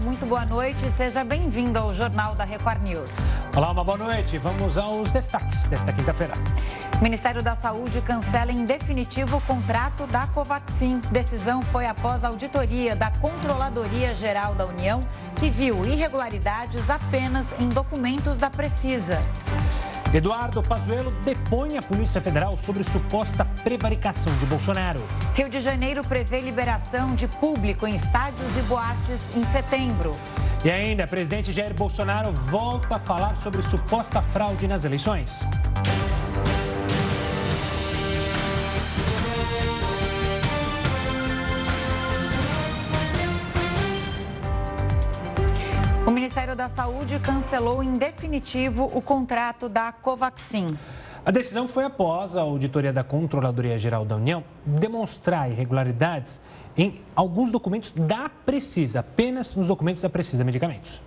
muito boa noite e seja bem-vindo ao Jornal da Record News. Olá, uma boa noite. Vamos aos destaques desta quinta-feira. O Ministério da Saúde cancela em definitivo o contrato da Covaxin. Decisão foi após a auditoria da Controladoria Geral da União, que viu irregularidades apenas em documentos da Precisa. Eduardo Pazuello depõe a Polícia Federal sobre suposta prevaricação de Bolsonaro. Rio de Janeiro prevê liberação de público em estádios e boates em setembro. E ainda, presidente Jair Bolsonaro volta a falar sobre suposta fraude nas eleições. O Ministério da Saúde cancelou em definitivo o contrato da Covaxin. A decisão foi após a auditoria da Controladoria Geral da União demonstrar irregularidades em alguns documentos da Precisa, apenas nos documentos da Precisa Medicamentos.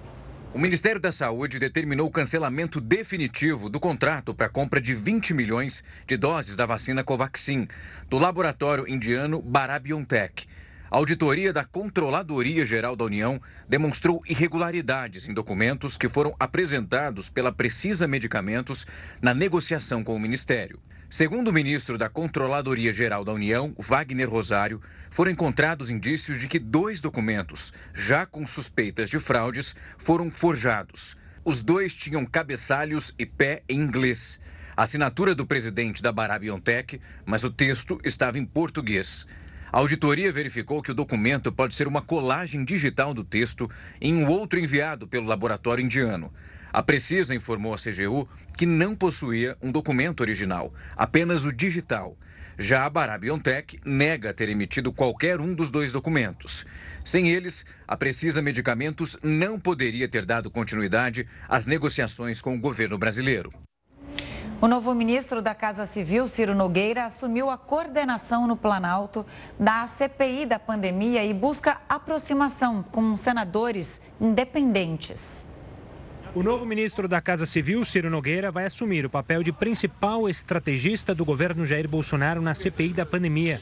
O Ministério da Saúde determinou o cancelamento definitivo do contrato para a compra de 20 milhões de doses da vacina Covaxin do laboratório indiano Barabiontech. A auditoria da Controladoria Geral da União demonstrou irregularidades em documentos que foram apresentados pela Precisa Medicamentos na negociação com o Ministério. Segundo o ministro da Controladoria Geral da União, Wagner Rosário, foram encontrados indícios de que dois documentos, já com suspeitas de fraudes, foram forjados. Os dois tinham cabeçalhos e pé em inglês. A assinatura do presidente da Barabiontech, mas o texto estava em português. A auditoria verificou que o documento pode ser uma colagem digital do texto em um outro enviado pelo laboratório indiano. A Precisa informou à CGU que não possuía um documento original, apenas o digital. Já a Barabiontech nega ter emitido qualquer um dos dois documentos. Sem eles, a Precisa Medicamentos não poderia ter dado continuidade às negociações com o governo brasileiro. O novo ministro da Casa Civil, Ciro Nogueira, assumiu a coordenação no Planalto da CPI da pandemia e busca aproximação com senadores independentes. O novo ministro da Casa Civil, Ciro Nogueira, vai assumir o papel de principal estrategista do governo Jair Bolsonaro na CPI da pandemia.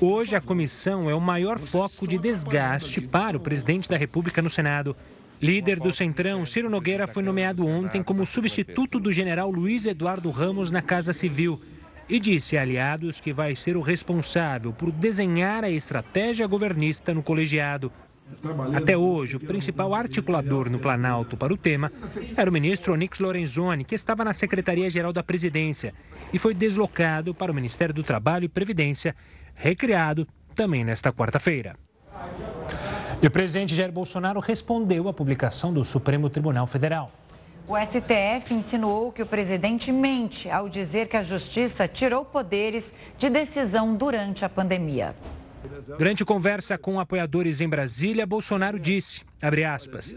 Hoje, a comissão é o maior foco de desgaste para o presidente da República no Senado. Líder do Centrão, Ciro Nogueira foi nomeado ontem como substituto do general Luiz Eduardo Ramos na Casa Civil e disse a aliados que vai ser o responsável por desenhar a estratégia governista no colegiado. Até hoje, o principal articulador no Planalto para o tema era o ministro Onyx Lorenzoni, que estava na Secretaria-Geral da Presidência e foi deslocado para o Ministério do Trabalho e Previdência, recriado também nesta quarta-feira. E o presidente Jair Bolsonaro respondeu à publicação do Supremo Tribunal Federal. O STF insinuou que o presidente mente ao dizer que a justiça tirou poderes de decisão durante a pandemia. Durante conversa com apoiadores em Brasília, Bolsonaro disse, aspas,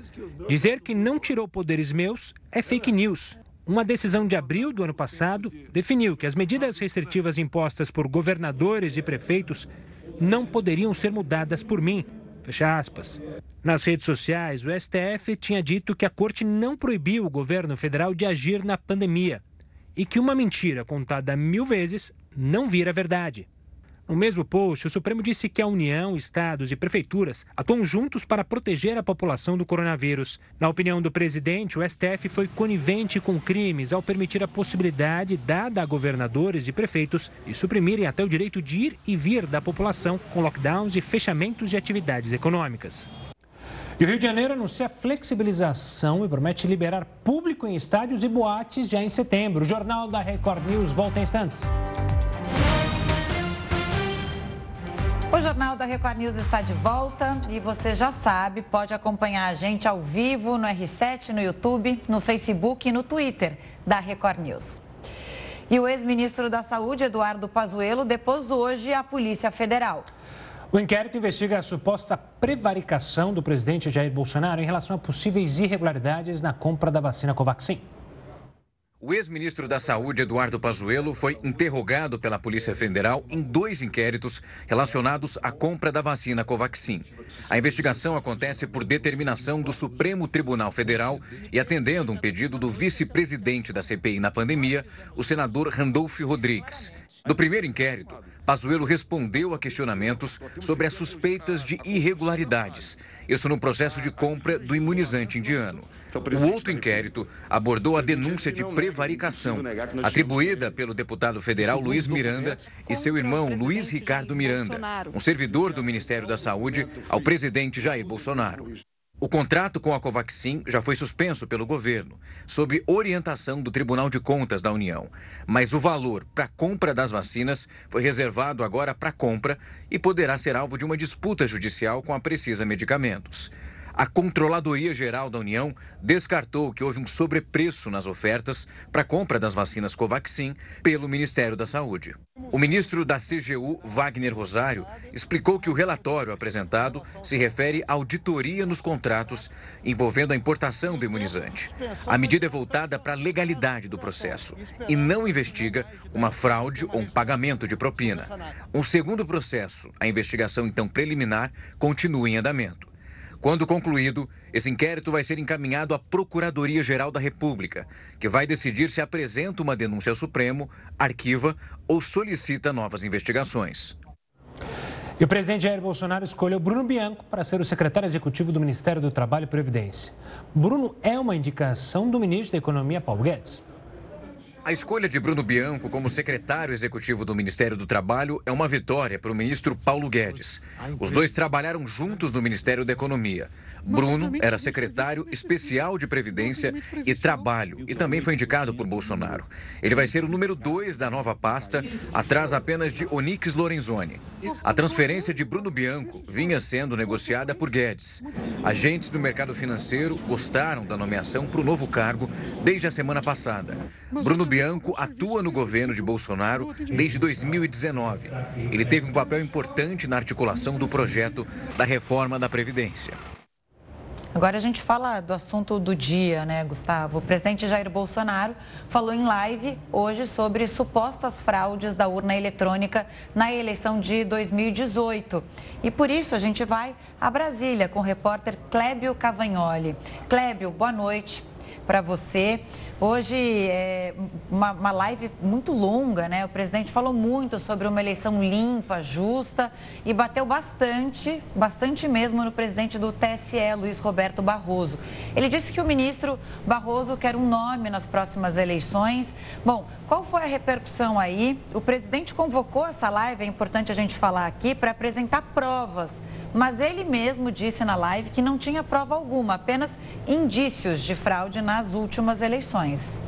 dizer que não tirou poderes meus é fake news. Uma decisão de abril do ano passado definiu que as medidas restritivas impostas por governadores e prefeitos não poderiam ser mudadas por mim, Fecha aspas. Nas redes sociais, o STF tinha dito que a corte não proibiu o governo federal de agir na pandemia e que uma mentira contada mil vezes não vira verdade. No mesmo post, o Supremo disse que a União, estados e prefeituras atuam juntos para proteger a população do coronavírus. Na opinião do presidente, o STF foi conivente com crimes ao permitir a possibilidade dada a governadores e prefeitos de suprimirem até o direito de ir e vir da população com lockdowns e fechamentos de atividades econômicas. E o Rio de Janeiro anuncia flexibilização e promete liberar público em estádios e boates já em setembro. O Jornal da Record News volta em instantes. O Jornal da Record News está de volta e você já sabe, pode acompanhar a gente ao vivo no R7, no YouTube, no Facebook e no Twitter da Record News. E o ex-ministro da Saúde, Eduardo Pazuello, depôs hoje a Polícia Federal. O inquérito investiga a suposta prevaricação do presidente Jair Bolsonaro em relação a possíveis irregularidades na compra da vacina Covaxin. O ex-ministro da Saúde, Eduardo Pazuello, foi interrogado pela Polícia Federal em dois inquéritos relacionados à compra da vacina Covaxin. A investigação acontece por determinação do Supremo Tribunal Federal e atendendo um pedido do vice-presidente da CPI na pandemia, o senador Randolph Rodrigues. No primeiro inquérito, Pazuello respondeu a questionamentos sobre as suspeitas de irregularidades, isso no processo de compra do imunizante indiano. O outro inquérito abordou a denúncia de prevaricação, atribuída pelo deputado federal Luiz Miranda e seu irmão Luiz Ricardo Miranda, um servidor do Ministério da Saúde, ao presidente Jair Bolsonaro. O contrato com a Covaxin já foi suspenso pelo governo, sob orientação do Tribunal de Contas da União. Mas o valor para a compra das vacinas foi reservado agora para compra e poderá ser alvo de uma disputa judicial com a Precisa Medicamentos. A Controladoria Geral da União descartou que houve um sobrepreço nas ofertas para a compra das vacinas Covaxin pelo Ministério da Saúde. O ministro da CGU, Wagner Rosário, explicou que o relatório apresentado se refere à auditoria nos contratos envolvendo a importação do imunizante. A medida é voltada para a legalidade do processo e não investiga uma fraude ou um pagamento de propina. Um segundo processo, a investigação então preliminar, continua em andamento. Quando concluído, esse inquérito vai ser encaminhado à Procuradoria-Geral da República, que vai decidir se apresenta uma denúncia ao Supremo, arquiva ou solicita novas investigações. E o presidente Jair Bolsonaro escolheu Bruno Bianco para ser o secretário executivo do Ministério do Trabalho e Previdência. Bruno é uma indicação do ministro da Economia, Paulo Guedes. A escolha de Bruno Bianco como secretário executivo do Ministério do Trabalho é uma vitória para o ministro Paulo Guedes. Os dois trabalharam juntos no Ministério da Economia. Bruno era secretário especial de Previdência e Trabalho e também foi indicado por Bolsonaro. Ele vai ser o número dois da nova pasta, atrás apenas de Onix Lorenzoni. A transferência de Bruno Bianco vinha sendo negociada por Guedes. Agentes do mercado financeiro gostaram da nomeação para o novo cargo desde a semana passada. Bruno Bianco atua no governo de Bolsonaro desde 2019. Ele teve um papel importante na articulação do projeto da reforma da Previdência. Agora a gente fala do assunto do dia, né, Gustavo? O presidente Jair Bolsonaro falou em live hoje sobre supostas fraudes da urna eletrônica na eleição de 2018. E por isso a gente vai a Brasília com o repórter Clébio Cavagnoli. Clébio, boa noite para você. Hoje é uma, uma, live muito longa, né? O presidente falou muito sobre uma eleição limpa, justa e bateu bastante, bastante mesmo no presidente do TSE, Luiz Roberto Barroso. Ele disse que o ministro Barroso quer um nome nas próximas eleições. Bom, qual foi a repercussão aí? O presidente convocou essa live, é importante a gente falar aqui, para apresentar provas mas ele mesmo disse na live que não tinha prova alguma, apenas indícios de fraude nas últimas eleições. nice.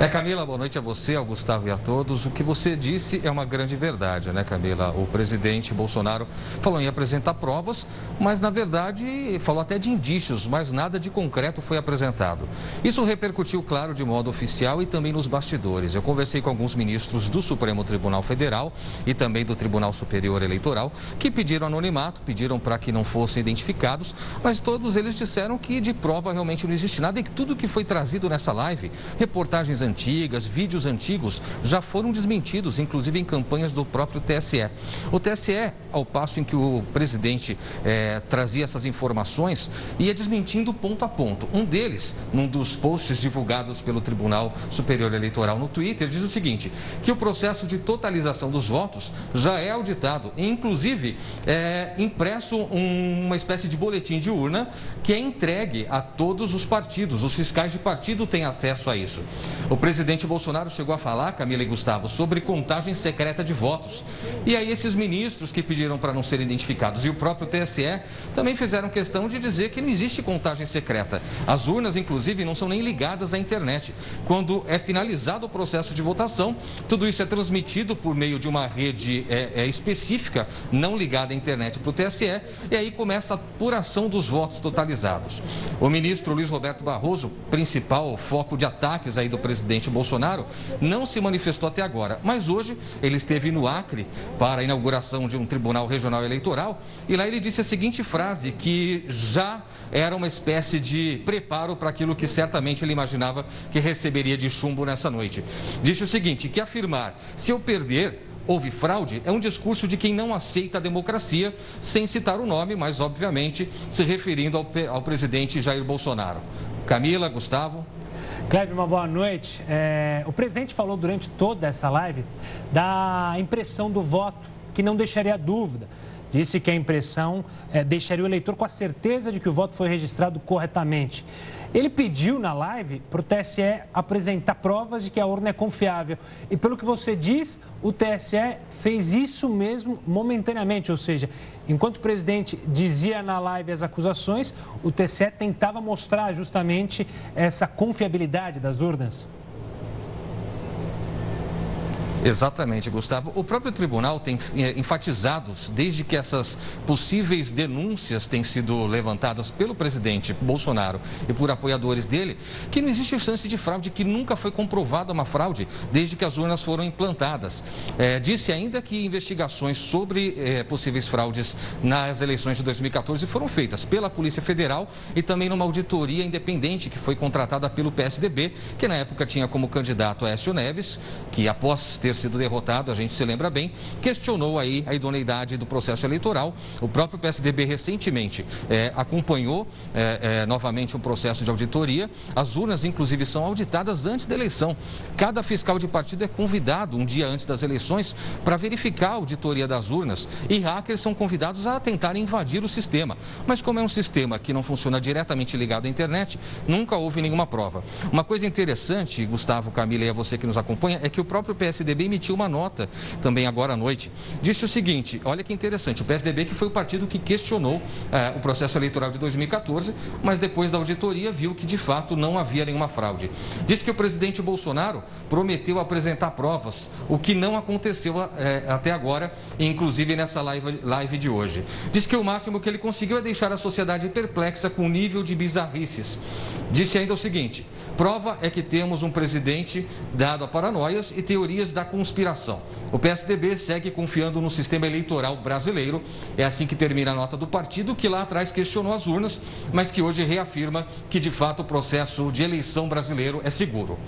É, Camila, boa noite a você, ao Gustavo e a todos. O que você disse é uma grande verdade, né, Camila? O presidente Bolsonaro falou em apresentar provas, mas na verdade falou até de indícios, mas nada de concreto foi apresentado. Isso repercutiu, claro, de modo oficial e também nos bastidores. Eu conversei com alguns ministros do Supremo Tribunal Federal e também do Tribunal Superior Eleitoral que pediram anonimato, pediram para que não fossem identificados, mas todos eles disseram que de prova realmente não existe nada e que tudo que foi trazido nessa live, reportagens antigas, vídeos antigos, já foram desmentidos, inclusive em campanhas do próprio TSE. O TSE, ao passo em que o presidente é, trazia essas informações, ia desmentindo ponto a ponto. Um deles, num dos posts divulgados pelo Tribunal Superior Eleitoral no Twitter, diz o seguinte: que o processo de totalização dos votos já é auditado, e inclusive é impresso um, uma espécie de boletim de urna que é entregue a todos os partidos. Os fiscais de partido têm acesso a isso. O presidente Bolsonaro chegou a falar, Camila e Gustavo, sobre contagem secreta de votos. E aí esses ministros que pediram para não serem identificados e o próprio TSE também fizeram questão de dizer que não existe contagem secreta. As urnas, inclusive, não são nem ligadas à internet. Quando é finalizado o processo de votação, tudo isso é transmitido por meio de uma rede é, é, específica, não ligada à internet para o TSE, e aí começa a apuração dos votos totalizados. O ministro Luiz Roberto Barroso, principal foco de ataques aí do presidente presidente Bolsonaro não se manifestou até agora, mas hoje ele esteve no Acre para a inauguração de um tribunal regional eleitoral e lá ele disse a seguinte frase que já era uma espécie de preparo para aquilo que certamente ele imaginava que receberia de chumbo nessa noite. Disse o seguinte, que afirmar, se eu perder, houve fraude é um discurso de quem não aceita a democracia, sem citar o nome, mas obviamente se referindo ao, ao presidente Jair Bolsonaro. Camila, Gustavo. Cleve, uma boa noite. É, o presidente falou durante toda essa live da impressão do voto, que não deixaria dúvida. Disse que a impressão é, deixaria o eleitor com a certeza de que o voto foi registrado corretamente. Ele pediu na live para o TSE apresentar provas de que a urna é confiável. E pelo que você diz, o TSE fez isso mesmo momentaneamente, ou seja, enquanto o presidente dizia na live as acusações, o TSE tentava mostrar justamente essa confiabilidade das urnas. Exatamente, Gustavo. O próprio tribunal tem eh, enfatizado, desde que essas possíveis denúncias têm sido levantadas pelo presidente Bolsonaro e por apoiadores dele, que não existe chance de fraude, que nunca foi comprovada uma fraude desde que as urnas foram implantadas. É, disse ainda que investigações sobre é, possíveis fraudes nas eleições de 2014 foram feitas pela Polícia Federal e também numa auditoria independente que foi contratada pelo PSDB, que na época tinha como candidato Écio Neves, que após ter sido derrotado, a gente se lembra bem, questionou aí a idoneidade do processo eleitoral. O próprio PSDB recentemente é, acompanhou é, é, novamente um processo de auditoria. As urnas, inclusive, são auditadas antes da eleição. Cada fiscal de partido é convidado um dia antes das eleições para verificar a auditoria das urnas e hackers são convidados a tentar invadir o sistema. Mas como é um sistema que não funciona diretamente ligado à internet, nunca houve nenhuma prova. Uma coisa interessante, Gustavo, Camila e a você que nos acompanha, é que o próprio PSDB PSDB emitiu uma nota também agora à noite. Disse o seguinte: olha que interessante, o PSDB que foi o partido que questionou eh, o processo eleitoral de 2014, mas depois da auditoria viu que de fato não havia nenhuma fraude. Disse que o presidente Bolsonaro prometeu apresentar provas, o que não aconteceu eh, até agora, inclusive nessa live, live de hoje. Diz que o máximo que ele conseguiu é deixar a sociedade perplexa com o nível de bizarrices. Disse ainda o seguinte: prova é que temos um presidente dado a paranoias e teorias da conspiração. O PSDB segue confiando no sistema eleitoral brasileiro. É assim que termina a nota do partido, que lá atrás questionou as urnas, mas que hoje reafirma que de fato o processo de eleição brasileiro é seguro.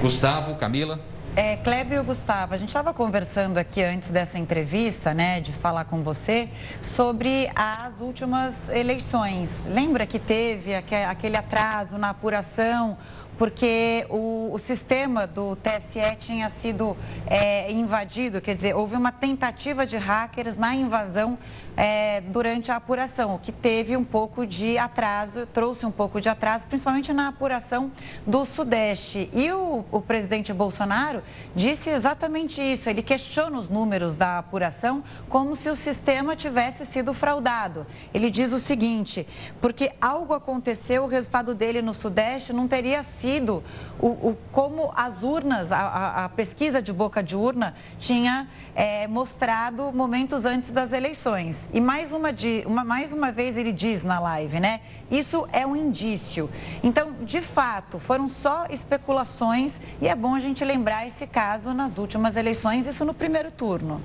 Gustavo, Camila. É, e Gustavo, a gente estava conversando aqui antes dessa entrevista, né, de falar com você, sobre as últimas eleições. Lembra que teve aquele atraso na apuração porque o, o sistema do TSE tinha sido é, invadido, quer dizer, houve uma tentativa de hackers na invasão é, durante a apuração, o que teve um pouco de atraso, trouxe um pouco de atraso, principalmente na apuração do Sudeste. E o, o presidente Bolsonaro disse exatamente isso. Ele questiona os números da apuração como se o sistema tivesse sido fraudado. Ele diz o seguinte: porque algo aconteceu, o resultado dele no Sudeste não teria sido o, o como as urnas, a, a, pesquisa de boca de urna tinha é, mostrado momentos antes das eleições. E mais uma, uma, mais uma vez ele diz na live, né? Isso é um indício. Então, de fato, foram só especulações e é bom a gente lembrar esse caso nas últimas eleições, isso no primeiro turno.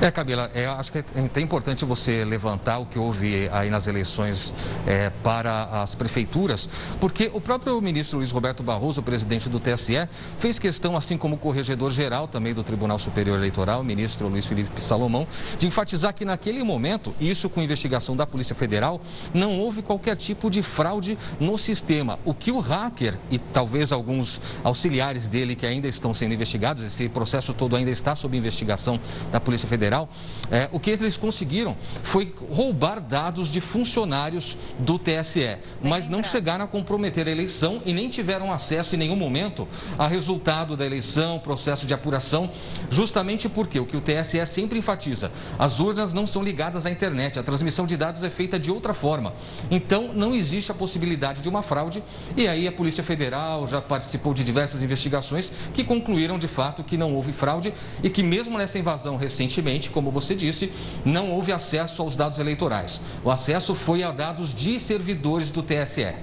É, Camila, é, acho que é importante você levantar o que houve aí nas eleições é, para as prefeituras, porque o próprio ministro Luiz Roberto Barroso, presidente do TSE, fez questão, assim como o corregedor-geral também do Tribunal Superior Eleitoral, o ministro Luiz Felipe Salomão, de enfatizar que naquele momento, isso com investigação da Polícia Federal, não houve qualquer tipo de fraude no sistema. O que o hacker e talvez alguns auxiliares dele que ainda estão sendo investigados, esse processo todo ainda está sob investigação da Polícia Federal, Federal, é, o que eles conseguiram foi roubar dados de funcionários do TSE, mas não chegaram a comprometer a eleição e nem tiveram acesso em nenhum momento a resultado da eleição, processo de apuração, justamente porque o que o TSE sempre enfatiza, as urnas não são ligadas à internet, a transmissão de dados é feita de outra forma. Então, não existe a possibilidade de uma fraude e aí a Polícia Federal já participou de diversas investigações que concluíram de fato que não houve fraude e que mesmo nessa invasão recentemente como você disse, não houve acesso aos dados eleitorais. O acesso foi a dados de servidores do TSE.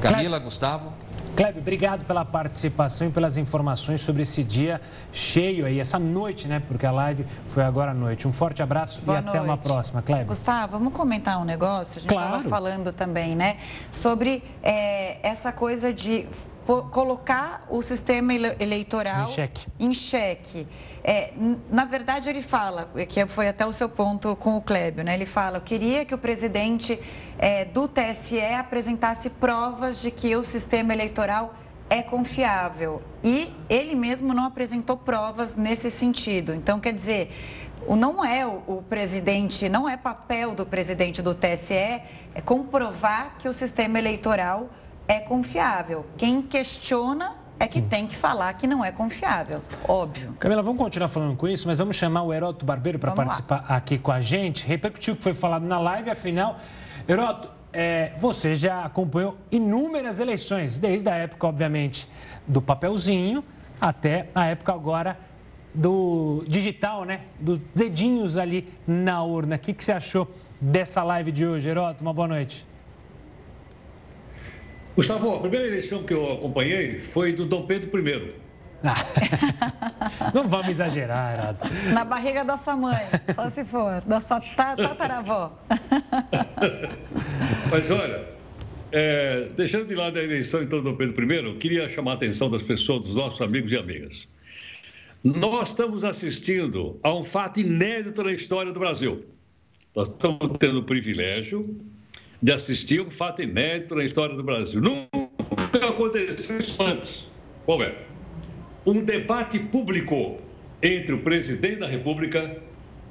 Camila, Gustavo. Kleber, obrigado pela participação e pelas informações sobre esse dia cheio aí, essa noite, né? Porque a live foi agora à noite. Um forte abraço Boa e noite. até uma próxima, Kleber. Gustavo, vamos comentar um negócio? A gente estava claro. falando também, né? Sobre é, essa coisa de colocar o sistema eleitoral em xeque. Em xeque. É, na verdade, ele fala, que foi até o seu ponto com o Clébio, né? Ele fala, eu queria que o presidente é, do TSE apresentasse provas de que o sistema eleitoral é confiável. E ele mesmo não apresentou provas nesse sentido. Então, quer dizer, não é o, presidente, não é papel do presidente do TSE é comprovar que o sistema eleitoral é confiável. Quem questiona é que tem que falar que não é confiável, óbvio. Camila, vamos continuar falando com isso, mas vamos chamar o Heroto Barbeiro para participar lá. aqui com a gente. Repercutiu o que foi falado na live, afinal, Heroto, é, você já acompanhou inúmeras eleições, desde a época, obviamente, do papelzinho até a época agora do digital, né? Dos dedinhos ali na urna. O que, que você achou dessa live de hoje, Heroto? Uma boa noite. Gustavo, a primeira eleição que eu acompanhei foi do Dom Pedro I. Ah. Não vamos exagerar, Heroto. Na barriga da sua mãe, só se for, da sua tataravó. Mas olha, é, deixando de lado a eleição então do Dom Pedro I, eu queria chamar a atenção das pessoas, dos nossos amigos e amigas. Nós estamos assistindo a um fato inédito na história do Brasil. Nós estamos tendo o privilégio de assistir um fato inédito na história do Brasil. Nunca aconteceu isso antes. Qual é? Um debate público entre o presidente da República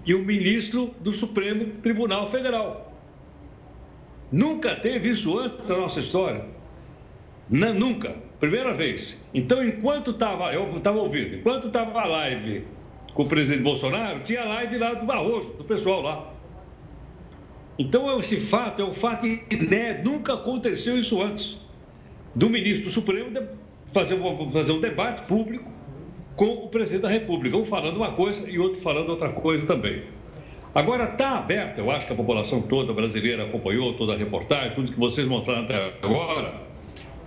e o ministro do Supremo Tribunal Federal. Nunca teve isso antes na nossa história. Não, nunca. Primeira vez. Então, enquanto estava, eu estava ouvindo, enquanto estava a live com o presidente Bolsonaro, tinha a live lá do Barroso, do pessoal lá. Então, esse fato é um fato inédito, nunca aconteceu isso antes. Do ministro Supremo fazer, fazer um debate público com o presidente da República, um falando uma coisa e outro falando outra coisa também. Agora está aberta, eu acho que a população toda brasileira acompanhou toda a reportagem, tudo que vocês mostraram até agora,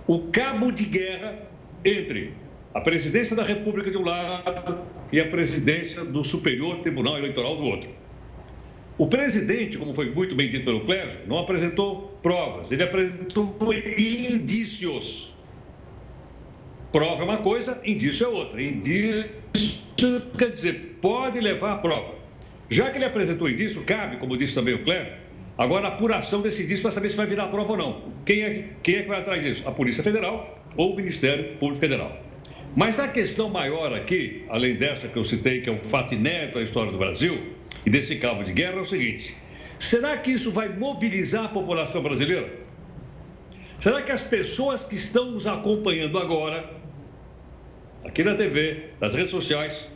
o cabo de guerra entre a presidência da República de um lado e a presidência do Superior Tribunal Eleitoral do outro. O presidente, como foi muito bem dito pelo Clésio, não apresentou provas, ele apresentou indícios. Prova é uma coisa, indício é outra. Indício quer dizer, pode levar a prova. Já que ele apresentou indício, cabe, como disse também o Clésio, agora a apuração desse indício para saber se vai virar prova ou não. Quem é, quem é que vai atrás disso? A Polícia Federal ou o Ministério Público Federal. Mas a questão maior aqui, além dessa que eu citei, que é um fato inédito na história do Brasil, e desse cabo de guerra é o seguinte: será que isso vai mobilizar a população brasileira? Será que as pessoas que estão nos acompanhando agora, aqui na TV, nas redes sociais,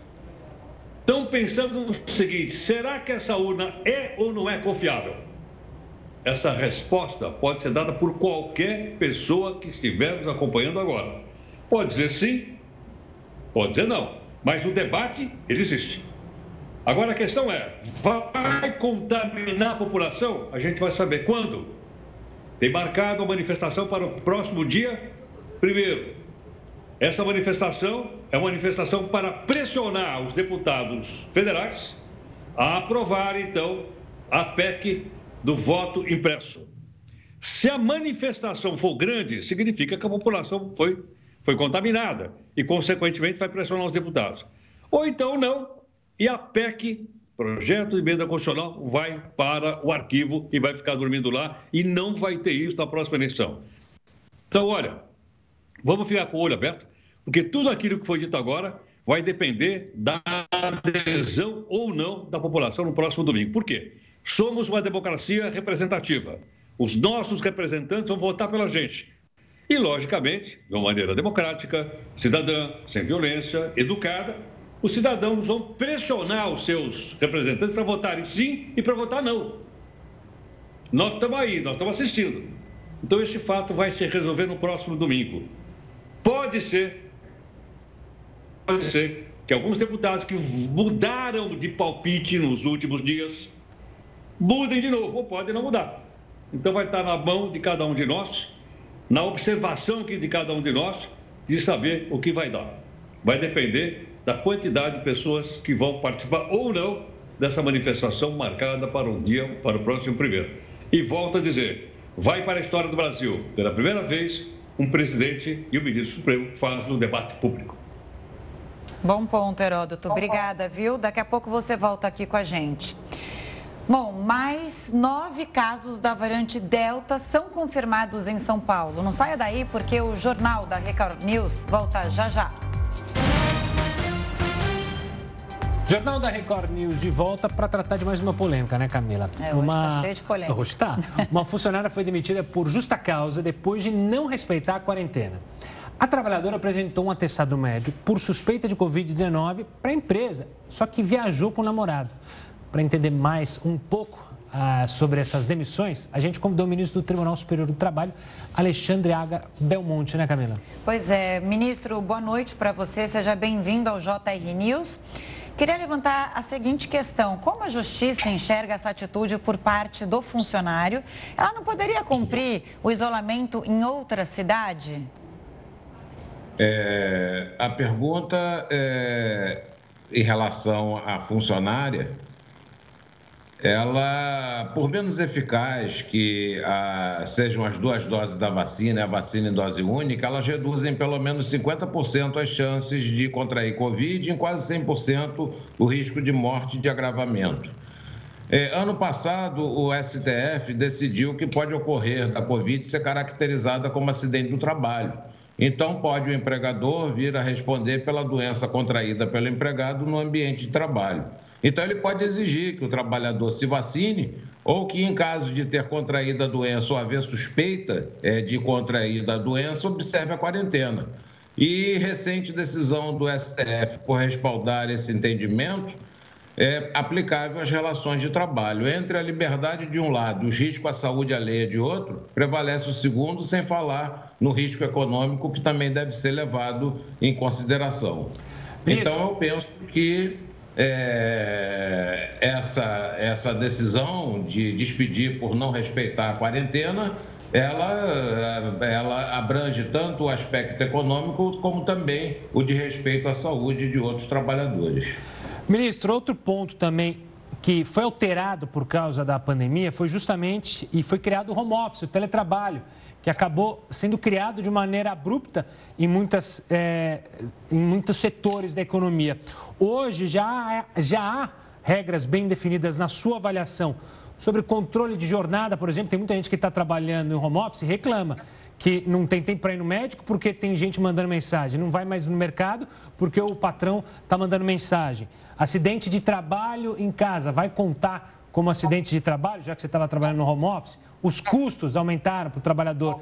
estão pensando no seguinte: será que essa urna é ou não é confiável? Essa resposta pode ser dada por qualquer pessoa que estiver nos acompanhando agora. Pode dizer sim, pode dizer não, mas o debate ele existe. Agora a questão é: vai contaminar a população? A gente vai saber quando. Tem marcado a manifestação para o próximo dia primeiro. Essa manifestação é uma manifestação para pressionar os deputados federais a aprovar, então, a PEC do voto impresso. Se a manifestação for grande, significa que a população foi, foi contaminada e, consequentemente, vai pressionar os deputados. Ou então não, e a PEC, projeto de emenda constitucional, vai para o arquivo e vai ficar dormindo lá e não vai ter isso na próxima eleição. Então, olha, vamos ficar com o olho aberto, porque tudo aquilo que foi dito agora vai depender da adesão ou não da população no próximo domingo. Por quê? Somos uma democracia representativa. Os nossos representantes vão votar pela gente. E, logicamente, de uma maneira democrática, cidadã, sem violência, educada, os cidadãos vão pressionar os seus representantes para votarem sim e para votar não. Nós estamos aí, nós estamos assistindo. Então, esse fato vai se resolver no próximo domingo. Pode ser, pode ser que alguns deputados que mudaram de palpite nos últimos dias mudem de novo, ou podem não mudar. Então, vai estar na mão de cada um de nós, na observação de cada um de nós, de saber o que vai dar. Vai depender da quantidade de pessoas que vão participar ou não dessa manifestação marcada para um dia, para o próximo primeiro. E volto a dizer, vai para a história do Brasil, pela primeira vez, um presidente e o ministro Supremo fazem o debate público. Bom ponto, Heródoto. Obrigada, viu? Daqui a pouco você volta aqui com a gente. Bom, mais nove casos da variante Delta são confirmados em São Paulo. Não saia daí porque o jornal da Record News volta já já. Jornal da Record News de volta para tratar de mais uma polêmica, né, Camila? É, hoje uma... tá cheio de polêmica. Hoje tá. Uma funcionária foi demitida por justa causa depois de não respeitar a quarentena. A trabalhadora apresentou um atestado médico por suspeita de Covid-19 para a empresa, só que viajou com o namorado. Para entender mais um pouco ah, sobre essas demissões, a gente convidou o ministro do Tribunal Superior do Trabalho, Alexandre Aga Belmonte, né, Camila? Pois é, ministro, boa noite para você, seja bem-vindo ao JR News. Queria levantar a seguinte questão: como a justiça enxerga essa atitude por parte do funcionário? Ela não poderia cumprir o isolamento em outra cidade? É, a pergunta é, em relação à funcionária ela, por menos eficaz que a, sejam as duas doses da vacina a vacina em dose única, elas reduzem pelo menos 50% as chances de contrair Covid e em quase 100% o risco de morte de agravamento. É, ano passado, o STF decidiu que pode ocorrer da Covid ser caracterizada como acidente do trabalho. Então, pode o empregador vir a responder pela doença contraída pelo empregado no ambiente de trabalho. Então, ele pode exigir que o trabalhador se vacine ou que, em caso de ter contraído a doença ou haver suspeita é, de contrair a doença, observe a quarentena. E recente decisão do STF por respaldar esse entendimento é aplicável às relações de trabalho. Entre a liberdade de um lado e os riscos à saúde alheia de outro, prevalece o segundo, sem falar no risco econômico, que também deve ser levado em consideração. Então, eu penso que é, essa, essa decisão de despedir por não respeitar a quarentena, ela, ela abrange tanto o aspecto econômico como também o de respeito à saúde de outros trabalhadores. Ministro, outro ponto também que foi alterado por causa da pandemia foi justamente e foi criado o home office, o teletrabalho que acabou sendo criado de maneira abrupta em, muitas, é, em muitos setores da economia. Hoje já, já há regras bem definidas na sua avaliação sobre controle de jornada, por exemplo. Tem muita gente que está trabalhando em home office e reclama que não tem tempo para ir no médico porque tem gente mandando mensagem, não vai mais no mercado porque o patrão está mandando mensagem. Acidente de trabalho em casa, vai contar como acidente de trabalho, já que você estava trabalhando no home office? Os custos aumentaram para o trabalhador.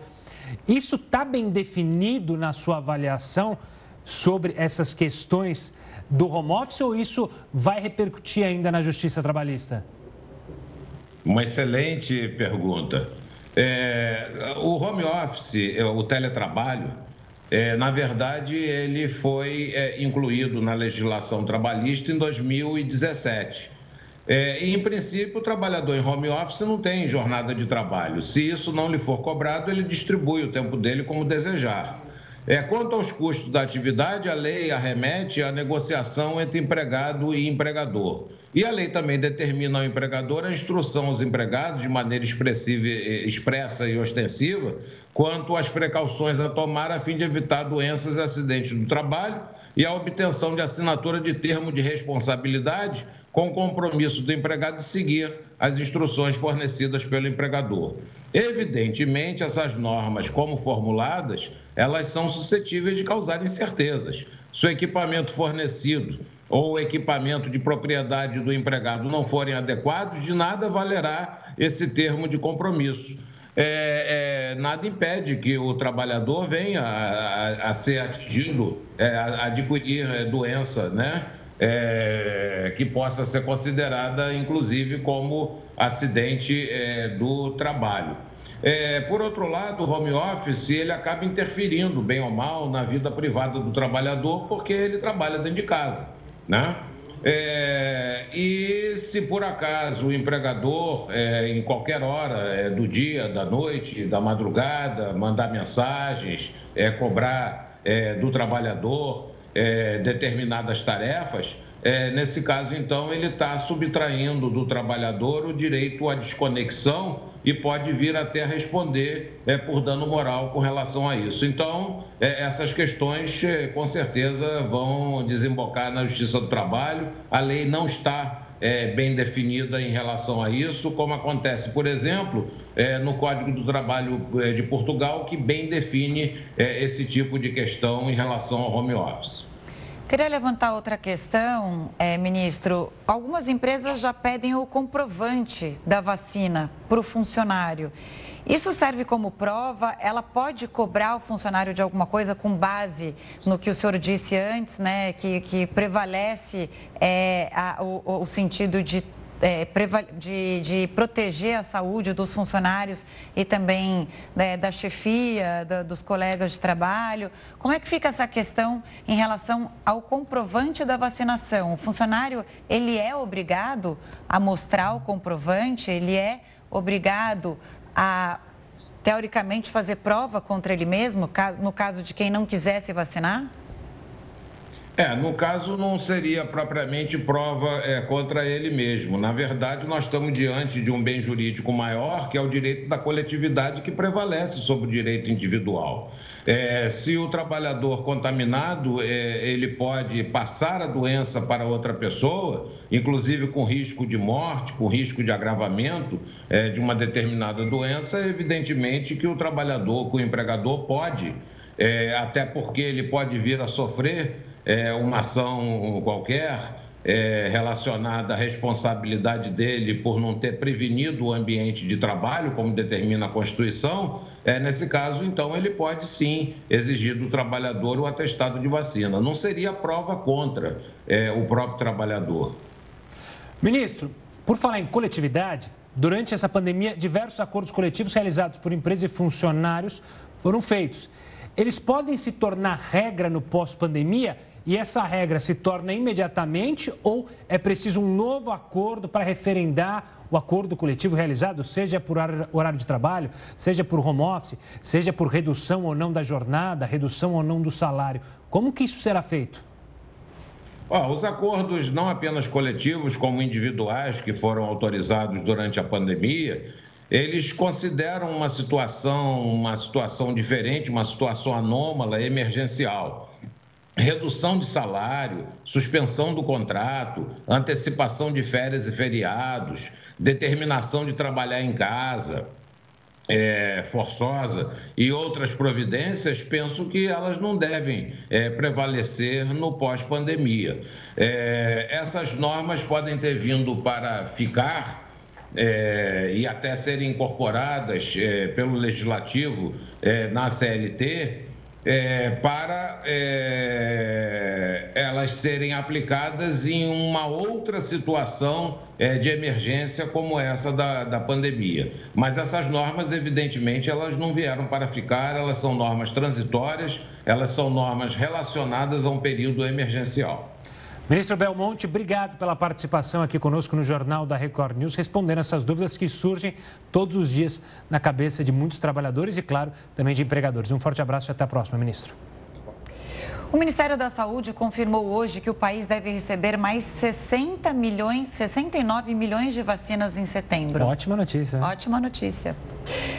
Isso está bem definido na sua avaliação sobre essas questões do home office ou isso vai repercutir ainda na justiça trabalhista? Uma excelente pergunta. É, o home office, é, o teletrabalho, é, na verdade, ele foi é, incluído na legislação trabalhista em 2017. É, em princípio, o trabalhador em home office não tem jornada de trabalho. Se isso não lhe for cobrado, ele distribui o tempo dele como desejar. É, quanto aos custos da atividade, a lei arremete à negociação entre empregado e empregador. E a lei também determina ao empregador a instrução aos empregados de maneira expressiva, expressa e ostensiva quanto às precauções a tomar a fim de evitar doenças e acidentes do trabalho e a obtenção de assinatura de termo de responsabilidade com o compromisso do empregado de seguir as instruções fornecidas pelo empregador. Evidentemente, essas normas, como formuladas, elas são suscetíveis de causar incertezas. Se o equipamento fornecido ou o equipamento de propriedade do empregado não forem adequados, de nada valerá esse termo de compromisso. É, é, nada impede que o trabalhador venha a, a, a ser atingido, é, a adquirir é, doença, né? é, que possa ser considerada, inclusive, como acidente é, do trabalho. É, por outro lado, o home office ele acaba interferindo, bem ou mal, na vida privada do trabalhador, porque ele trabalha dentro de casa, né? É, e se por acaso o empregador, é, em qualquer hora é, do dia, da noite, da madrugada, mandar mensagens, é, cobrar é, do trabalhador determinadas tarefas, é, nesse caso, então, ele está subtraindo do trabalhador o direito à desconexão e pode vir até responder é, por dano moral com relação a isso. Então, é, essas questões, é, com certeza, vão desembocar na Justiça do Trabalho. A lei não está é, bem definida em relação a isso, como acontece, por exemplo, é, no Código do Trabalho é, de Portugal, que bem define é, esse tipo de questão em relação ao home office. Queria levantar outra questão, é, ministro. Algumas empresas já pedem o comprovante da vacina para o funcionário. Isso serve como prova? Ela pode cobrar o funcionário de alguma coisa com base no que o senhor disse antes, né? Que, que prevalece é, a, o, o sentido de é, de, de, proteger a saúde dos funcionários e também né, da chefia, da, dos colegas de trabalho. Como é que fica essa questão em relação ao comprovante da vacinação? O funcionário, ele é obrigado a mostrar o comprovante? Ele é obrigado a, teoricamente, fazer prova contra ele mesmo, no caso de quem não quisesse vacinar? É, no caso não seria propriamente prova é, contra ele mesmo. Na verdade, nós estamos diante de um bem jurídico maior, que é o direito da coletividade, que prevalece sobre o direito individual. É, se o trabalhador contaminado, é, ele pode passar a doença para outra pessoa, inclusive com risco de morte, com risco de agravamento é, de uma determinada doença, evidentemente que o trabalhador, que o empregador pode, é, até porque ele pode vir a sofrer é, uma ação qualquer é, relacionada à responsabilidade dele por não ter prevenido o ambiente de trabalho, como determina a Constituição, é, nesse caso, então, ele pode sim exigir do trabalhador o atestado de vacina. Não seria prova contra é, o próprio trabalhador. Ministro, por falar em coletividade, durante essa pandemia, diversos acordos coletivos realizados por empresas e funcionários foram feitos. Eles podem se tornar regra no pós-pandemia e essa regra se torna imediatamente ou é preciso um novo acordo para referendar o acordo coletivo realizado, seja por horário de trabalho, seja por home office, seja por redução ou não da jornada, redução ou não do salário? Como que isso será feito? os acordos não apenas coletivos, como individuais, que foram autorizados durante a pandemia, eles consideram uma situação, uma situação diferente, uma situação anômala, emergencial redução de salário, suspensão do contrato, antecipação de férias e feriados, determinação de trabalhar em casa é, forçosa e outras providências, penso que elas não devem é, prevalecer no pós-pandemia. É, essas normas podem ter vindo para ficar. É, e até serem incorporadas é, pelo legislativo é, na CLT, é, para é, elas serem aplicadas em uma outra situação é, de emergência como essa da, da pandemia. Mas essas normas, evidentemente, elas não vieram para ficar, elas são normas transitórias, elas são normas relacionadas a um período emergencial. Ministro Belmonte, obrigado pela participação aqui conosco no Jornal da Record News, respondendo essas dúvidas que surgem todos os dias na cabeça de muitos trabalhadores e, claro, também de empregadores. Um forte abraço e até a próxima, ministro. O Ministério da Saúde confirmou hoje que o país deve receber mais 60 milhões, 69 milhões de vacinas em setembro. Ótima notícia. Ótima notícia.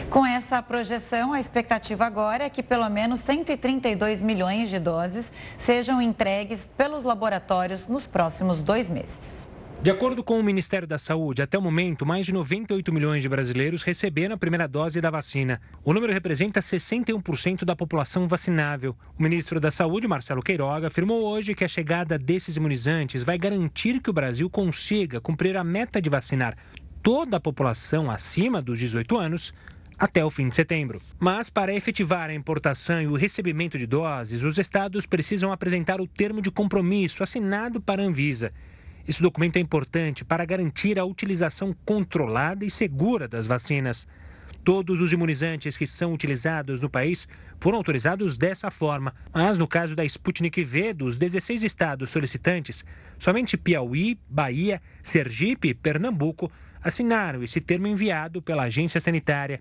Com essa projeção, a expectativa agora é que pelo menos 132 milhões de doses sejam entregues pelos laboratórios nos próximos dois meses. De acordo com o Ministério da Saúde, até o momento, mais de 98 milhões de brasileiros receberam a primeira dose da vacina. O número representa 61% da população vacinável. O ministro da Saúde, Marcelo Queiroga, afirmou hoje que a chegada desses imunizantes vai garantir que o Brasil consiga cumprir a meta de vacinar toda a população acima dos 18 anos até o fim de setembro. Mas, para efetivar a importação e o recebimento de doses, os estados precisam apresentar o termo de compromisso assinado para a Anvisa. Esse documento é importante para garantir a utilização controlada e segura das vacinas. Todos os imunizantes que são utilizados no país foram autorizados dessa forma, mas no caso da Sputnik V, dos 16 estados solicitantes, somente Piauí, Bahia, Sergipe e Pernambuco assinaram esse termo enviado pela agência sanitária.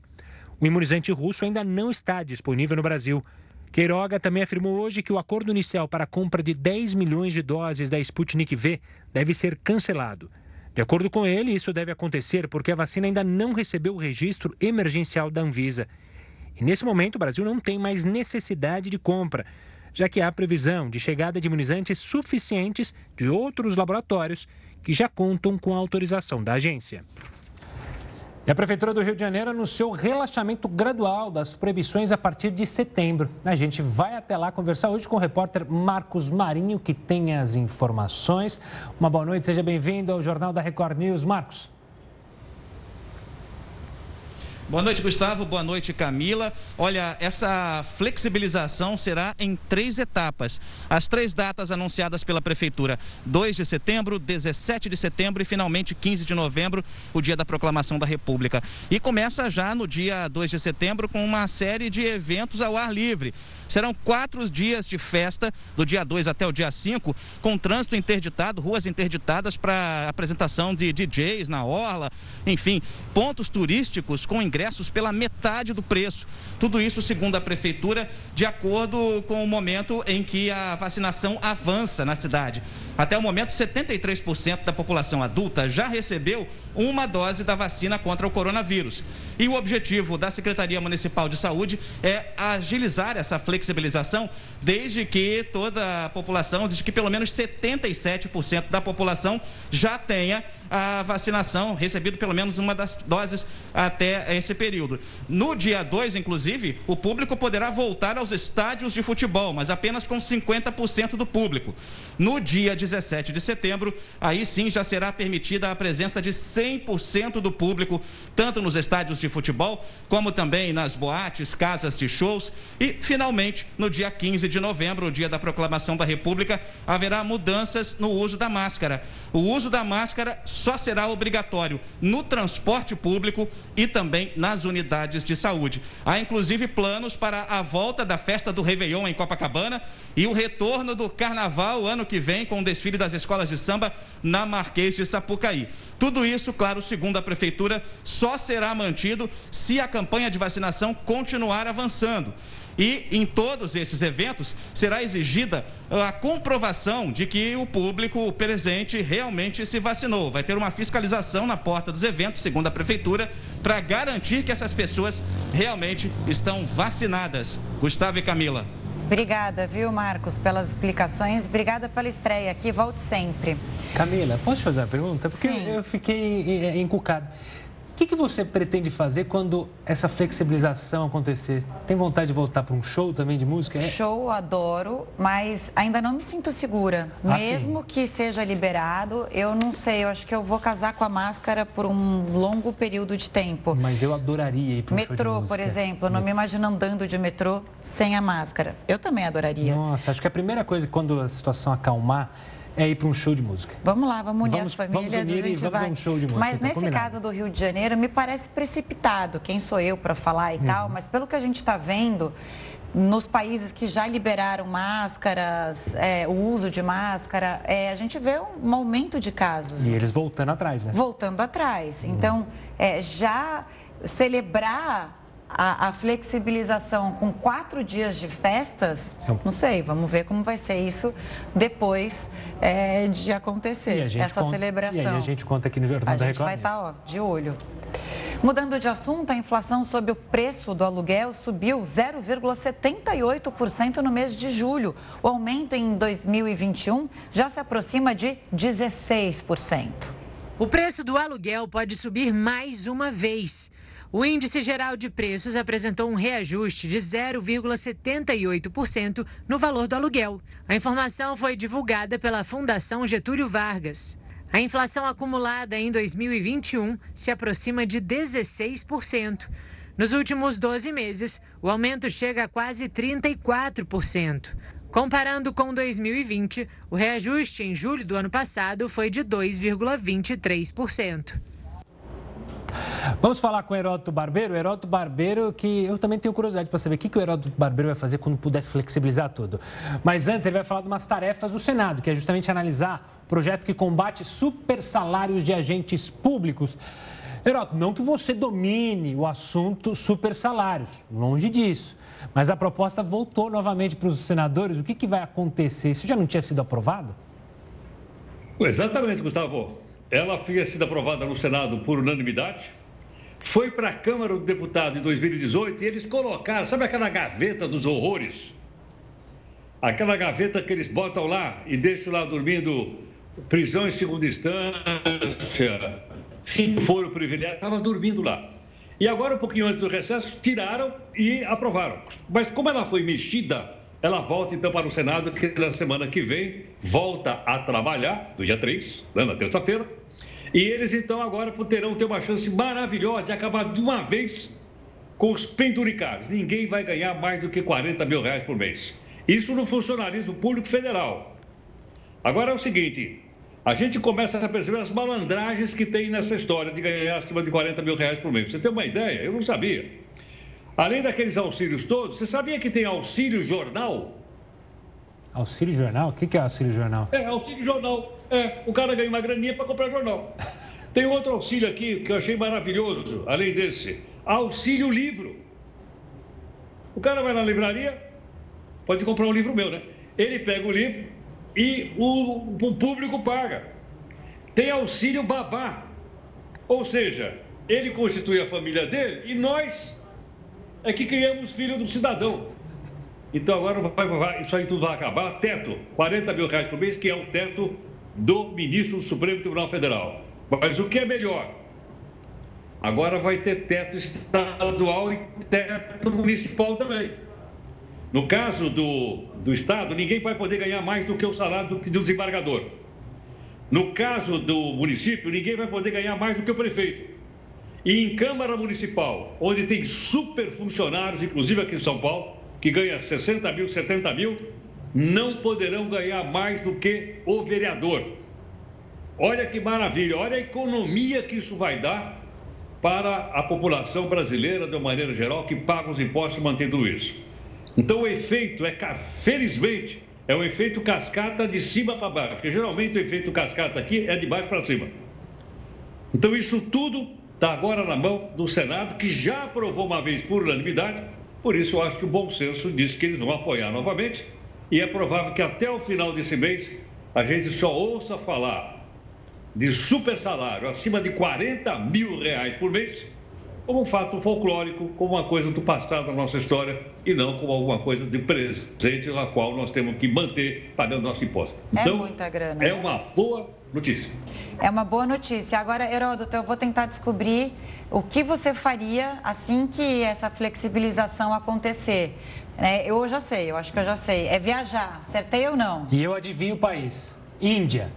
O imunizante russo ainda não está disponível no Brasil. Queiroga também afirmou hoje que o acordo inicial para a compra de 10 milhões de doses da Sputnik V deve ser cancelado. De acordo com ele, isso deve acontecer porque a vacina ainda não recebeu o registro emergencial da Anvisa. E nesse momento, o Brasil não tem mais necessidade de compra, já que há previsão de chegada de imunizantes suficientes de outros laboratórios que já contam com a autorização da agência. E a Prefeitura do Rio de Janeiro anunciou relaxamento gradual das proibições a partir de setembro. A gente vai até lá conversar hoje com o repórter Marcos Marinho, que tem as informações. Uma boa noite, seja bem-vindo ao Jornal da Record News. Marcos. Boa noite, Gustavo. Boa noite, Camila. Olha, essa flexibilização será em três etapas. As três datas anunciadas pela Prefeitura: 2 de setembro, 17 de setembro e finalmente 15 de novembro, o dia da proclamação da República. E começa já no dia 2 de setembro com uma série de eventos ao ar livre. Serão quatro dias de festa, do dia 2 até o dia 5, com trânsito interditado, ruas interditadas para apresentação de DJs na orla, enfim, pontos turísticos com pela metade do preço. Tudo isso, segundo a Prefeitura, de acordo com o momento em que a vacinação avança na cidade. Até o momento, 73% da população adulta já recebeu uma dose da vacina contra o coronavírus. E o objetivo da Secretaria Municipal de Saúde é agilizar essa flexibilização, desde que toda a população, desde que pelo menos 77% da população já tenha a vacinação, recebido pelo menos uma das doses até esse período. No dia 2, inclusive, o público poderá voltar aos estádios de futebol, mas apenas com 50% do público. No dia 17 de setembro, aí sim já será permitida a presença de 100% do público, tanto nos estádios de futebol, como também nas boates, casas de shows. E, finalmente, no dia 15 de novembro, o dia da proclamação da República, haverá mudanças no uso da máscara. O uso da máscara só será obrigatório no transporte público e também nas unidades de saúde. Há inclusive planos para a volta da festa do Réveillon em Copacabana e o retorno do carnaval ano que vem com desfile das escolas de samba na Marquês de Sapucaí. Tudo isso, claro, segundo a prefeitura, só será mantido se a campanha de vacinação continuar avançando. E em todos esses eventos será exigida a comprovação de que o público presente realmente se vacinou. Vai ter uma fiscalização na porta dos eventos, segundo a prefeitura, para garantir que essas pessoas realmente estão vacinadas. Gustavo e Camila. Obrigada, viu, Marcos, pelas explicações. Obrigada pela estreia aqui. Volte sempre. Camila, posso fazer uma pergunta? Porque Sim. eu fiquei encucado. O que, que você pretende fazer quando essa flexibilização acontecer? Tem vontade de voltar para um show também de música? É? Show, adoro, mas ainda não me sinto segura. Ah, Mesmo sim. que seja liberado, eu não sei, eu acho que eu vou casar com a máscara por um longo período de tempo. Mas eu adoraria ir para um metrô, por exemplo, eu não me imagino andando de metrô sem a máscara. Eu também adoraria. Nossa, acho que a primeira coisa quando a situação acalmar é ir para um show de música. Vamos lá, vamos unir vamos, as famílias, vamos unir a gente vai. Um show de música, mas então, nesse combinado. caso do Rio de Janeiro, me parece precipitado. Quem sou eu para falar e uhum. tal, mas pelo que a gente está vendo, nos países que já liberaram máscaras, é, o uso de máscara, é, a gente vê um aumento de casos. E eles voltando atrás, né? Voltando atrás. Uhum. Então, é, já celebrar a, a, flexibilização com quatro dias de festas, é não sei, vamos ver como vai ser isso depois é, de acontecer essa conta, celebração. E aí a gente conta aqui no Jornal a da Record. A gente vai estar tá, de olho. Mudando de assunto, a inflação sobre o preço do aluguel subiu 0,78% no mês de julho. O aumento em 2021 já se aproxima de 16%. O preço do aluguel pode subir mais uma vez. O Índice Geral de Preços apresentou um reajuste de 0,78% no valor do aluguel. A informação foi divulgada pela Fundação Getúlio Vargas. A inflação acumulada em 2021 se aproxima de 16%. Nos últimos 12 meses, o aumento chega a quase 34%. Comparando com 2020, o reajuste em julho do ano passado foi de 2,23%. Vamos falar com o Heródoto Barbeiro. Heródoto Barbeiro, que eu também tenho curiosidade para saber o que, que o Heródoto Barbeiro vai fazer quando puder flexibilizar tudo. Mas antes, ele vai falar de umas tarefas do Senado, que é justamente analisar o projeto que combate super salários de agentes públicos. Heroto, não que você domine o assunto super salários, longe disso. Mas a proposta voltou novamente para os senadores. O que, que vai acontecer? Isso já não tinha sido aprovado? Exatamente, Gustavo. Ela tinha sido aprovada no Senado por unanimidade. Foi para a Câmara do Deputado em 2018 e eles colocaram, sabe aquela gaveta dos horrores? Aquela gaveta que eles botam lá e deixam lá dormindo prisão em segunda instância, foro privilégios, estava dormindo lá. E agora, um pouquinho antes do recesso, tiraram e aprovaram. Mas como ela foi mexida, ela volta então para o Senado, que na semana que vem volta a trabalhar, do dia 3, né, na terça-feira. E eles então agora poderão ter uma chance maravilhosa de acabar de uma vez com os penduricários. Ninguém vai ganhar mais do que 40 mil reais por mês. Isso no funcionalismo público federal. Agora é o seguinte: a gente começa a perceber as malandragens que tem nessa história de ganhar acima de 40 mil reais por mês. Você tem uma ideia? Eu não sabia. Além daqueles auxílios todos, você sabia que tem auxílio jornal? Auxílio jornal? O que é auxílio jornal? É, auxílio jornal. É, o cara ganha uma graninha para comprar jornal. Tem outro auxílio aqui que eu achei maravilhoso, além desse. Auxílio livro. O cara vai na livraria, pode comprar um livro meu, né? Ele pega o livro, e o, o público paga. Tem auxílio babá, ou seja, ele constitui a família dele e nós é que criamos filho do cidadão. Então agora vai, vai, isso aí tudo vai acabar. Teto, 40 mil reais por mês, que é o teto do ministro do Supremo Tribunal Federal. Mas o que é melhor? Agora vai ter teto estadual e teto municipal também. No caso do, do Estado, ninguém vai poder ganhar mais do que o salário do, do desembargador. No caso do município, ninguém vai poder ganhar mais do que o prefeito. E em Câmara Municipal, onde tem super funcionários, inclusive aqui em São Paulo, que ganha 60 mil, 70 mil, não poderão ganhar mais do que o vereador. Olha que maravilha, olha a economia que isso vai dar para a população brasileira, de uma maneira geral, que paga os impostos mantendo isso. Então o efeito é, felizmente, é um efeito cascata de cima para baixo, porque geralmente o efeito cascata aqui é de baixo para cima. Então isso tudo está agora na mão do Senado, que já aprovou uma vez por unanimidade, por isso eu acho que o bom senso diz que eles vão apoiar novamente, e é provável que até o final desse mês a gente só ouça falar de super salário acima de 40 mil reais por mês como um fato folclórico, como uma coisa do passado da nossa história e não como alguma coisa de presente na qual nós temos que manter pagando nosso imposto. É então, muita grana. É né? uma boa notícia. É uma boa notícia. Agora, Heródoto, eu vou tentar descobrir o que você faria assim que essa flexibilização acontecer. É, eu já sei, eu acho que eu já sei. É viajar, acertei ou não? E eu adivinho o país. Índia.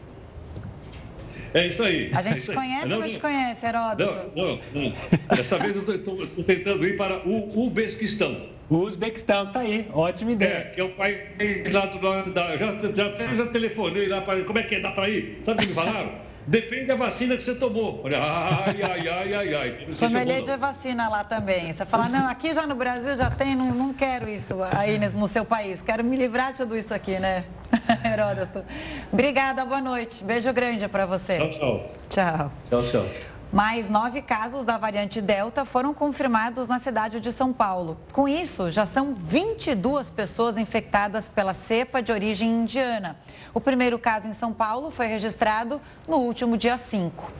É isso aí. A gente é te conhece ou não te conhece, Heródoto? Não, não, não. Dessa vez eu estou tentando ir para o Uzbequistão. O Uzbequistão, tá aí, ótima ideia. É, que é o país lá do norte da. Já, já, já telefonei lá para. Como é que é? Dá para ir? Sabe o que me falaram? Depende da vacina que você tomou. Ai, ai, ai, ai, ai. Sommelier de vacina lá também. Você fala, não, aqui já no Brasil já tem, não, não quero isso aí no seu país. Quero me livrar de tudo isso aqui, né, Heródoto? Obrigada, boa noite. Beijo grande para você. Tchau, tchau. Tchau. Tchau, tchau. Mais nove casos da variante Delta foram confirmados na cidade de São Paulo. Com isso, já são 22 pessoas infectadas pela cepa de origem indiana. O primeiro caso em São Paulo foi registrado no último dia 5.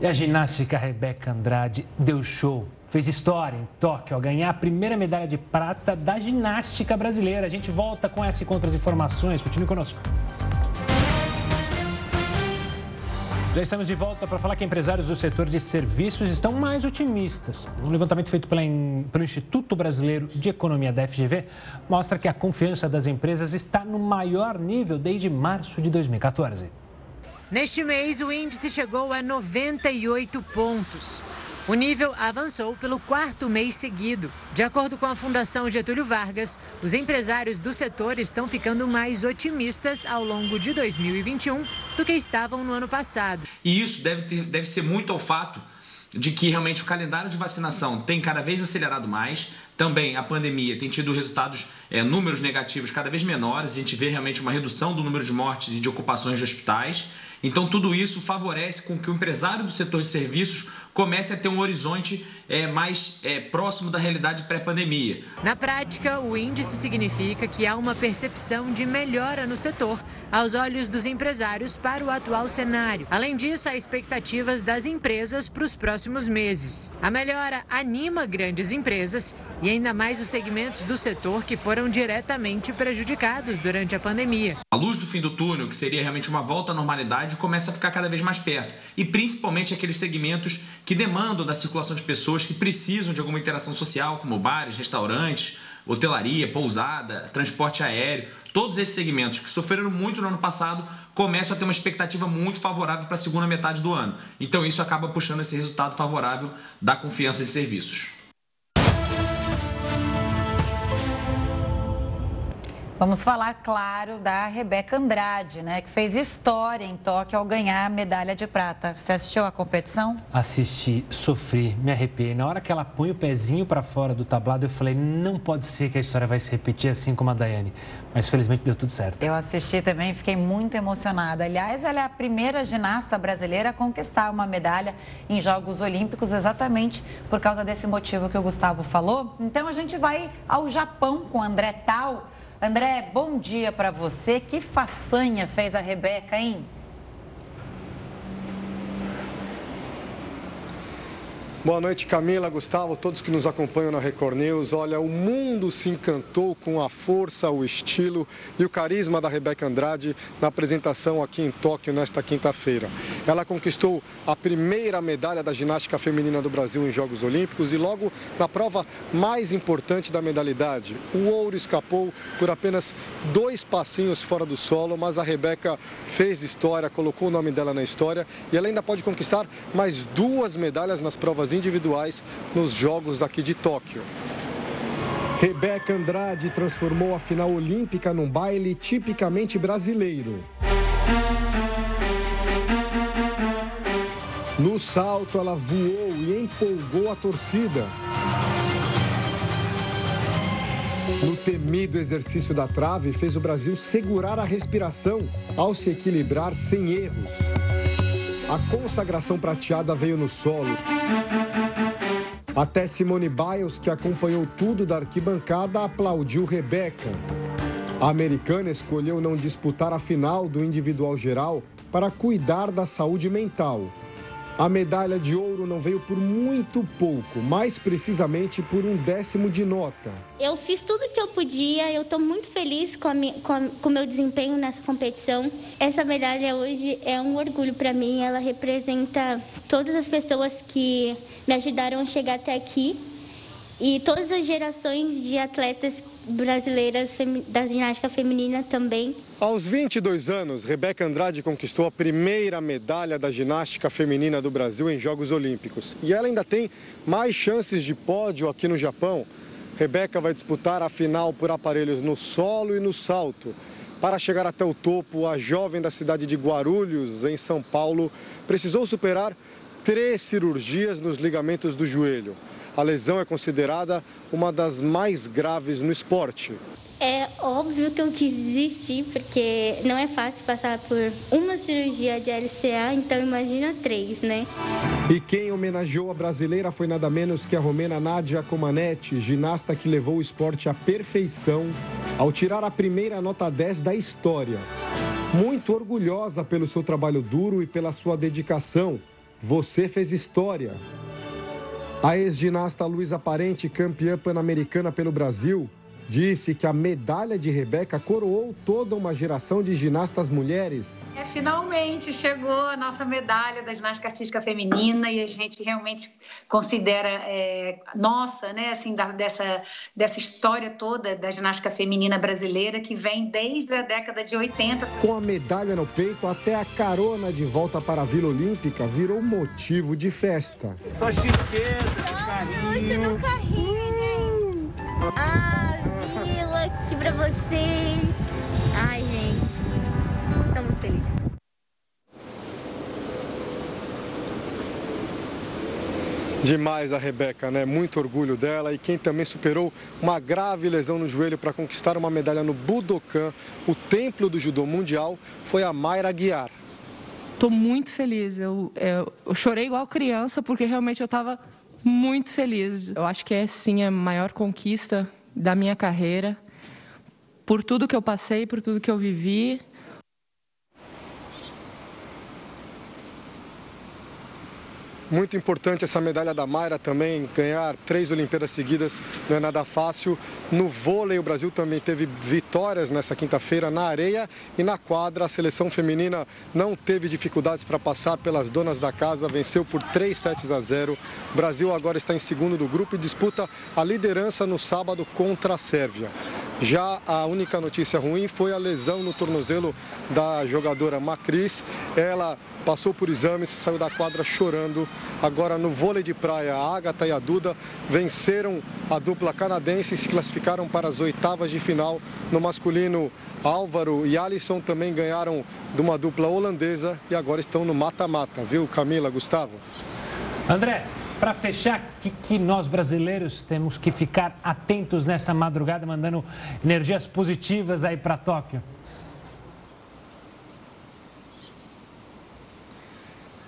E a ginástica Rebeca Andrade deu show. Fez história em Tóquio ao ganhar a primeira medalha de prata da ginástica brasileira. A gente volta com essa e com outras informações. Continue conosco. Já estamos de volta para falar que empresários do setor de serviços estão mais otimistas. Um levantamento feito pela, pelo Instituto Brasileiro de Economia da FGV mostra que a confiança das empresas está no maior nível desde março de 2014. Neste mês, o índice chegou a 98 pontos. O nível avançou pelo quarto mês seguido. De acordo com a Fundação Getúlio Vargas, os empresários do setor estão ficando mais otimistas ao longo de 2021 do que estavam no ano passado. E isso deve, ter, deve ser muito ao fato de que realmente o calendário de vacinação tem cada vez acelerado mais, também a pandemia tem tido resultados, é, números negativos cada vez menores, a gente vê realmente uma redução do número de mortes e de ocupações de hospitais. Então, tudo isso favorece com que o empresário do setor de serviços comece a ter um horizonte é, mais é, próximo da realidade pré-pandemia. Na prática, o índice significa que há uma percepção de melhora no setor, aos olhos dos empresários, para o atual cenário. Além disso, há expectativas das empresas para os próximos meses. A melhora anima grandes empresas e ainda mais os segmentos do setor que foram diretamente prejudicados durante a pandemia. A luz do fim do túnel, que seria realmente uma volta à normalidade, começa a ficar cada vez mais perto. E principalmente aqueles segmentos que demandam da circulação de pessoas que precisam de alguma interação social, como bares, restaurantes, hotelaria, pousada, transporte aéreo. Todos esses segmentos que sofreram muito no ano passado começam a ter uma expectativa muito favorável para a segunda metade do ano. Então, isso acaba puxando esse resultado favorável da confiança de serviços. Vamos falar, claro, da Rebeca Andrade, né, que fez história em Tóquio ao ganhar a medalha de prata. Você assistiu à competição? Assisti, sofri, me arrepiei. Na hora que ela põe o pezinho para fora do tablado, eu falei, não pode ser que a história vai se repetir assim como a Daiane. Mas felizmente deu tudo certo. Eu assisti também e fiquei muito emocionada. Aliás, ela é a primeira ginasta brasileira a conquistar uma medalha em Jogos Olímpicos, exatamente por causa desse motivo que o Gustavo falou. Então a gente vai ao Japão com André Tal André, bom dia para você. Que façanha fez a Rebeca, hein? Boa noite, Camila, Gustavo, todos que nos acompanham na Record News. Olha, o mundo se encantou com a força, o estilo e o carisma da Rebeca Andrade na apresentação aqui em Tóquio nesta quinta-feira. Ela conquistou a primeira medalha da ginástica feminina do Brasil em Jogos Olímpicos e logo na prova mais importante da medalhidade. O ouro escapou por apenas dois passinhos fora do solo, mas a Rebeca fez história, colocou o nome dela na história e ela ainda pode conquistar mais duas medalhas nas provas individuais nos Jogos daqui de Tóquio. Rebeca Andrade transformou a final olímpica num baile tipicamente brasileiro. No salto, ela voou e empolgou a torcida. No temido exercício da trave, fez o Brasil segurar a respiração ao se equilibrar sem erros. A consagração prateada veio no solo. Até Simone Biles, que acompanhou tudo da arquibancada, aplaudiu Rebeca. A americana escolheu não disputar a final do individual geral para cuidar da saúde mental. A medalha de ouro não veio por muito pouco, mais precisamente por um décimo de nota. Eu fiz tudo o que eu podia, eu estou muito feliz com, o meu desempenho nessa competição. Essa medalha hoje é um orgulho para mim, ela representa todas as pessoas que me ajudaram a chegar até aqui e todas as gerações de atletas brasileiras da ginástica feminina também. Aos 22 anos, Rebeca Andrade conquistou a primeira medalha da ginástica feminina do Brasil em Jogos Olímpicos. E ela ainda tem mais chances de pódio aqui no Japão. Rebeca vai disputar a final por aparelhos no solo e no salto. Para chegar até o topo, a jovem da cidade de Guarulhos, em São Paulo, precisou superar três cirurgias nos ligamentos do joelho. A lesão é considerada uma das mais graves no esporte. É óbvio que eu quis desistir, porque não é fácil passar por uma cirurgia de LCA, então imagina três, né? E quem homenageou a brasileira foi nada menos que a romena Nadia Comaneci, ginasta que levou o esporte à perfeição ao tirar a primeira nota 10 da história. Muito orgulhosa pelo seu trabalho duro e pela sua dedicação, você fez história. A ex-ginasta Luísa Parente, campeã pan-americana pelo Brasil, disse que a medalha de Rebeca coroou toda uma geração de ginastas mulheres. É, finalmente chegou a nossa medalha da ginástica artística feminina e a gente realmente considera é, nossa, né, assim, da, dessa, dessa história toda da ginástica feminina brasileira que vem desde a década de 80. Com a medalha no peito, até a carona de volta para a Vila Olímpica virou motivo de festa. Só chiqueza, carinho. no carrinho, gente. Ah, aqui pra vocês. Ai, gente, tô muito feliz. demais a Rebeca, né? Muito orgulho dela e quem também superou uma grave lesão no joelho para conquistar uma medalha no Budokan, o templo do judô mundial, foi a Mayra Guiar. Estou muito feliz. Eu, eu, eu, chorei igual criança porque realmente eu estava muito feliz. Eu acho que é sim a maior conquista da minha carreira. Por tudo que eu passei, por tudo que eu vivi, Muito importante essa medalha da Mayra também, ganhar três Olimpíadas seguidas não é nada fácil. No vôlei, o Brasil também teve vitórias nessa quinta-feira na areia e na quadra. A seleção feminina não teve dificuldades para passar pelas donas da casa, venceu por 3 sets a 0. O Brasil agora está em segundo do grupo e disputa a liderança no sábado contra a Sérvia. Já a única notícia ruim foi a lesão no tornozelo da jogadora Macris. Ela passou por exames, saiu da quadra chorando. Agora no vôlei de praia, a Agatha e a Duda venceram a dupla canadense e se classificaram para as oitavas de final. No masculino, Álvaro e Alisson também ganharam de uma dupla holandesa e agora estão no mata-mata, viu, Camila, Gustavo? André, para fechar, que, que nós brasileiros temos que ficar atentos nessa madrugada, mandando energias positivas aí para Tóquio?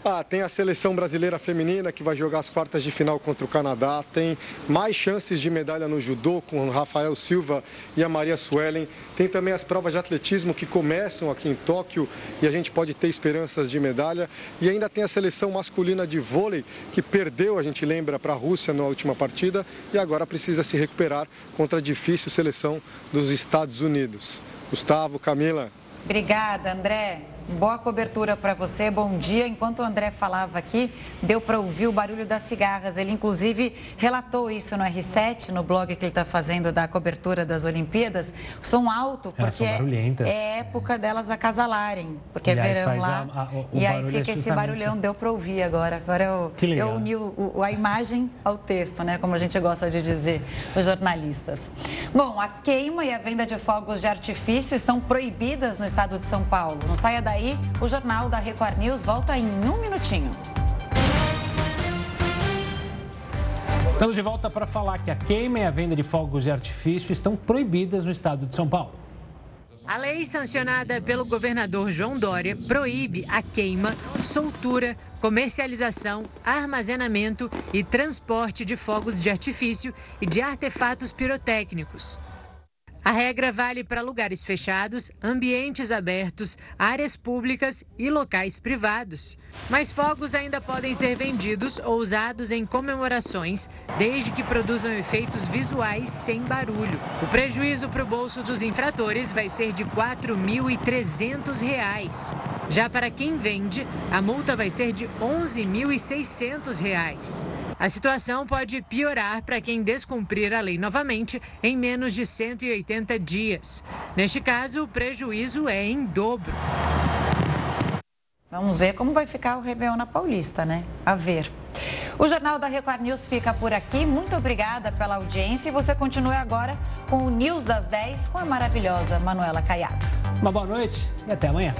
Ah, tem a seleção brasileira feminina que vai jogar as quartas de final contra o Canadá. Tem mais chances de medalha no judô com o Rafael Silva e a Maria Suelen. Tem também as provas de atletismo que começam aqui em Tóquio e a gente pode ter esperanças de medalha. E ainda tem a seleção masculina de vôlei que perdeu, a gente lembra, para a Rússia na última partida e agora precisa se recuperar contra a difícil seleção dos Estados Unidos. Gustavo, Camila. Obrigada, André. Boa cobertura para você, bom dia. Enquanto o André falava aqui, deu para ouvir o barulho das cigarras. Ele, inclusive, relatou isso no R7, no blog que ele está fazendo da cobertura das Olimpíadas. Som alto, porque é, é, época delas acasalarem, porque é verão lá. A, a, e aí fica é esse barulhão, deu para ouvir agora. Agora eu, eu uni o, a imagem ao texto, né? Como a gente gosta de dizer, os jornalistas. Bom, a queima e a venda de fogos de artifício estão proibidas no estado de São Paulo. Não saia daí aí, o Jornal da Record News volta em um minutinho. Estamos de volta para falar que a queima e a venda de fogos de artifício estão proibidas no estado de São Paulo. A lei sancionada pelo governador João Dória proíbe a queima, soltura, comercialização, armazenamento e transporte de fogos de artifício e de artefatos pirotécnicos. A regra vale para lugares fechados, ambientes abertos, áreas públicas e locais privados. Mas fogos ainda podem ser vendidos ou usados em comemorações, desde que produzam efeitos visuais sem barulho. O prejuízo para o bolso dos infratores vai ser de R$ 4.300. Já para quem vende, a multa vai ser de R$ 11.600. A situação pode piorar para quem descumprir a lei novamente em menos de 180 80 dias. Neste caso, o prejuízo é em dobro. Vamos ver como vai ficar o Réveillon na Paulista, né? A ver. O Jornal da Record News fica por aqui. Muito obrigada pela audiência e você continue agora com o News das 10 com a maravilhosa Manuela Caiado. Uma boa noite e até amanhã.